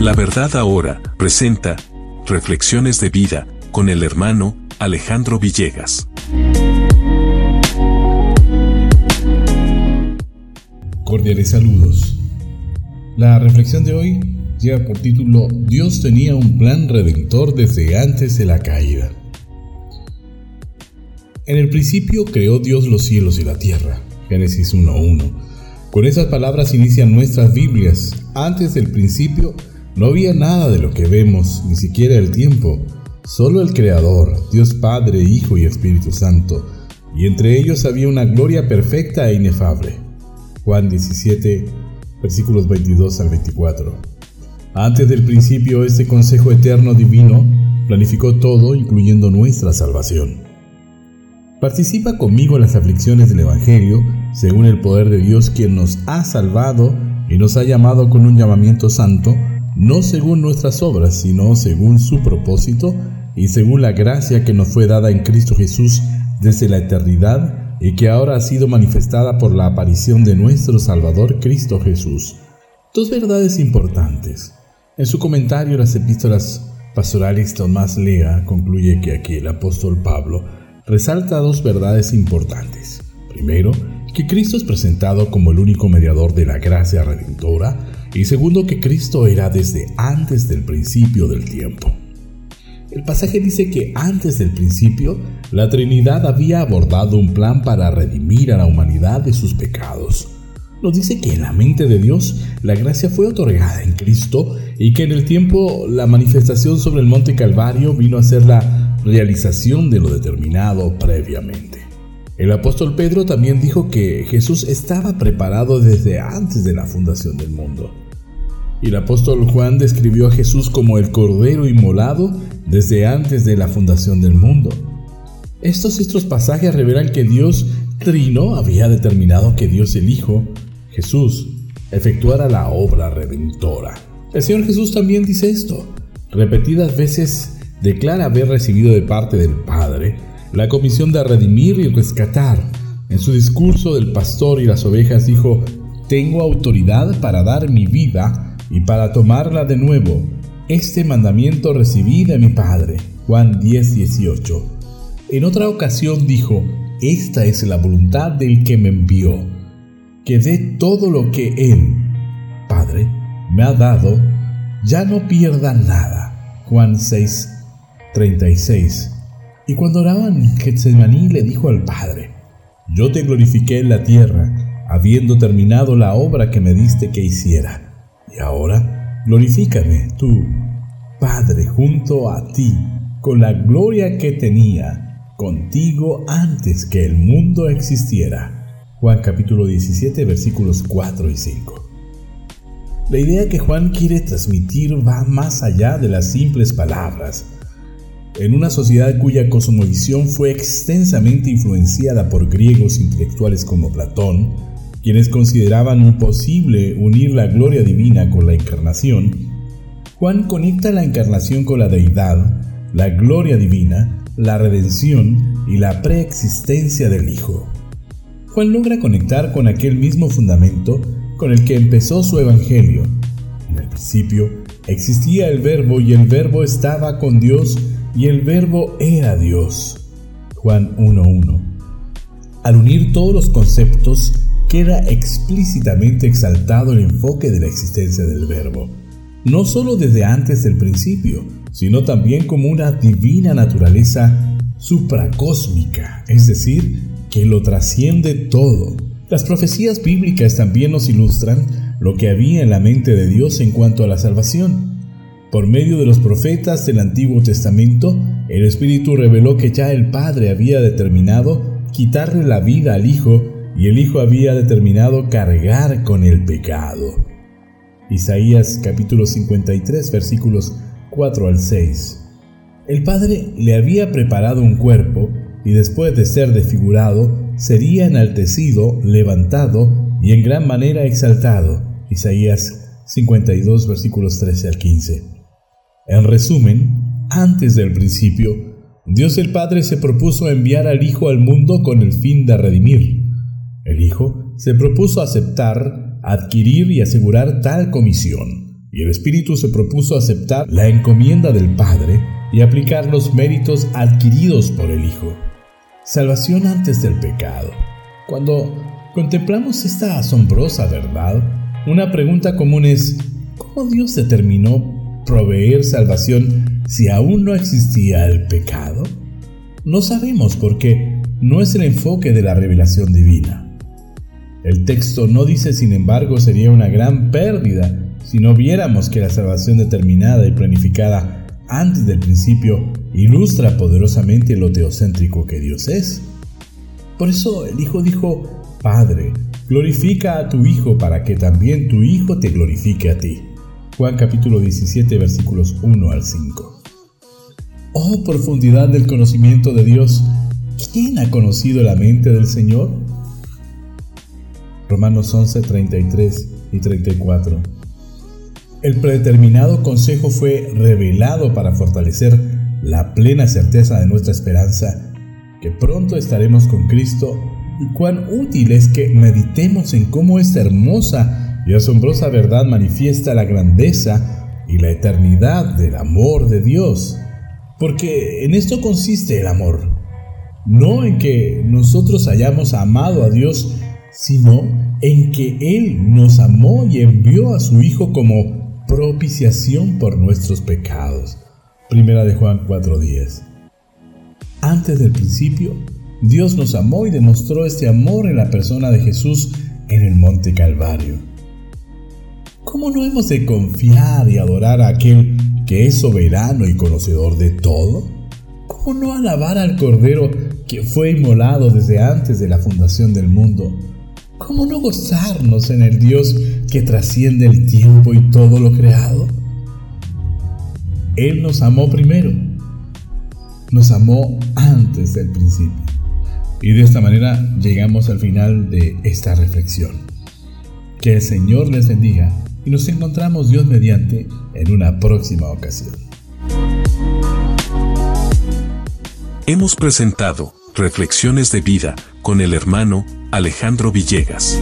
La verdad ahora presenta Reflexiones de vida con el hermano Alejandro Villegas. Cordiales saludos. La reflexión de hoy lleva por título Dios tenía un plan redentor desde antes de la caída. En el principio creó Dios los cielos y la tierra. Génesis 1.1. Con esas palabras inician nuestras Biblias. Antes del principio no había nada de lo que vemos, ni siquiera el tiempo. Solo el Creador, Dios Padre, Hijo y Espíritu Santo. Y entre ellos había una gloria perfecta e inefable. Juan 17, versículos 22 al 24. Antes del principio, este consejo eterno divino planificó todo, incluyendo nuestra salvación. Participa conmigo en las aflicciones del Evangelio, según el poder de Dios quien nos ha salvado y nos ha llamado con un llamamiento santo, no según nuestras obras, sino según su propósito y según la gracia que nos fue dada en Cristo Jesús desde la eternidad y que ahora ha sido manifestada por la aparición de nuestro Salvador Cristo Jesús. Dos verdades importantes. En su comentario las epístolas pastorales Tomás Lea concluye que aquí el apóstol Pablo resalta dos verdades importantes. Primero, que Cristo es presentado como el único mediador de la gracia redentora y segundo que Cristo era desde antes del principio del tiempo. El pasaje dice que antes del principio, la Trinidad había abordado un plan para redimir a la humanidad de sus pecados. Nos dice que en la mente de Dios la gracia fue otorgada en Cristo y que en el tiempo la manifestación sobre el monte Calvario vino a ser la realización de lo determinado previamente. El apóstol Pedro también dijo que Jesús estaba preparado desde antes de la fundación del mundo. Y el apóstol Juan describió a Jesús como el Cordero inmolado desde antes de la fundación del mundo. Estos y otros pasajes revelan que Dios Trino había determinado que Dios el Hijo, Jesús, efectuara la obra redentora. El Señor Jesús también dice esto. Repetidas veces declara haber recibido de parte del Padre la comisión de redimir y rescatar. En su discurso del pastor y las ovejas dijo, tengo autoridad para dar mi vida y para tomarla de nuevo. Este mandamiento recibí de mi Padre. Juan 10, 18. En otra ocasión dijo, Esta es la voluntad del que me envió, que dé todo lo que Él, Padre, me ha dado, ya no pierda nada. Juan 6, 36. Y cuando oraban Getsemaní le dijo al Padre, Yo te glorifiqué en la tierra, habiendo terminado la obra que me diste que hiciera. Y ahora, glorifícame tú, Padre, junto a ti, con la gloria que tenía contigo antes que el mundo existiera. Juan capítulo 17 versículos 4 y 5. La idea que Juan quiere transmitir va más allá de las simples palabras. En una sociedad cuya cosmovisión fue extensamente influenciada por griegos intelectuales como Platón, quienes consideraban imposible unir la gloria divina con la encarnación, Juan conecta la encarnación con la deidad, la gloria divina, la redención y la preexistencia del Hijo. Juan logra conectar con aquel mismo fundamento con el que empezó su evangelio. En el principio existía el verbo y el verbo estaba con Dios y el verbo era Dios. Juan 1.1. Al unir todos los conceptos, queda explícitamente exaltado el enfoque de la existencia del verbo, no sólo desde antes del principio, sino también como una divina naturaleza supracósmica, es decir, que lo trasciende todo. Las profecías bíblicas también nos ilustran lo que había en la mente de Dios en cuanto a la salvación. Por medio de los profetas del Antiguo Testamento, el Espíritu reveló que ya el Padre había determinado quitarle la vida al Hijo y el Hijo había determinado cargar con el pecado. Isaías capítulo 53 versículos 4 al 6. El Padre le había preparado un cuerpo y después de ser desfigurado, sería enaltecido, levantado y en gran manera exaltado. Isaías 52 versículos 13 al 15. En resumen, antes del principio, Dios el Padre se propuso enviar al Hijo al mundo con el fin de redimir, el Hijo se propuso aceptar, adquirir y asegurar tal comisión, y el Espíritu se propuso aceptar la encomienda del Padre y aplicar los méritos adquiridos por el Hijo. Salvación antes del pecado. Cuando contemplamos esta asombrosa verdad, una pregunta común es, ¿cómo Dios determinó proveer salvación si aún no existía el pecado? No sabemos por qué no es el enfoque de la revelación divina. El texto no dice, sin embargo, sería una gran pérdida si no viéramos que la salvación determinada y planificada antes del principio ilustra poderosamente lo teocéntrico que Dios es. Por eso el Hijo dijo, Padre, glorifica a tu Hijo para que también tu Hijo te glorifique a ti. Juan capítulo 17 versículos 1 al 5. Oh profundidad del conocimiento de Dios, ¿quién ha conocido la mente del Señor? Romanos 11, 33 y 34. El predeterminado consejo fue revelado para fortalecer la plena certeza de nuestra esperanza, que pronto estaremos con Cristo, y cuán útil es que meditemos en cómo esta hermosa y asombrosa verdad manifiesta la grandeza y la eternidad del amor de Dios. Porque en esto consiste el amor, no en que nosotros hayamos amado a Dios, sino en que Él nos amó y envió a su Hijo como propiciación por nuestros pecados. Primera de Juan 4:10. Antes del principio, Dios nos amó y demostró este amor en la persona de Jesús en el monte Calvario. ¿Cómo no hemos de confiar y adorar a aquel que es soberano y conocedor de todo? ¿Cómo no alabar al Cordero que fue inmolado desde antes de la fundación del mundo? ¿Cómo no gozarnos en el Dios que trasciende el tiempo y todo lo creado? Él nos amó primero, nos amó antes del principio. Y de esta manera llegamos al final de esta reflexión. Que el Señor les bendiga y nos encontramos Dios mediante en una próxima ocasión. Hemos presentado Reflexiones de Vida con el hermano Alejandro Villegas.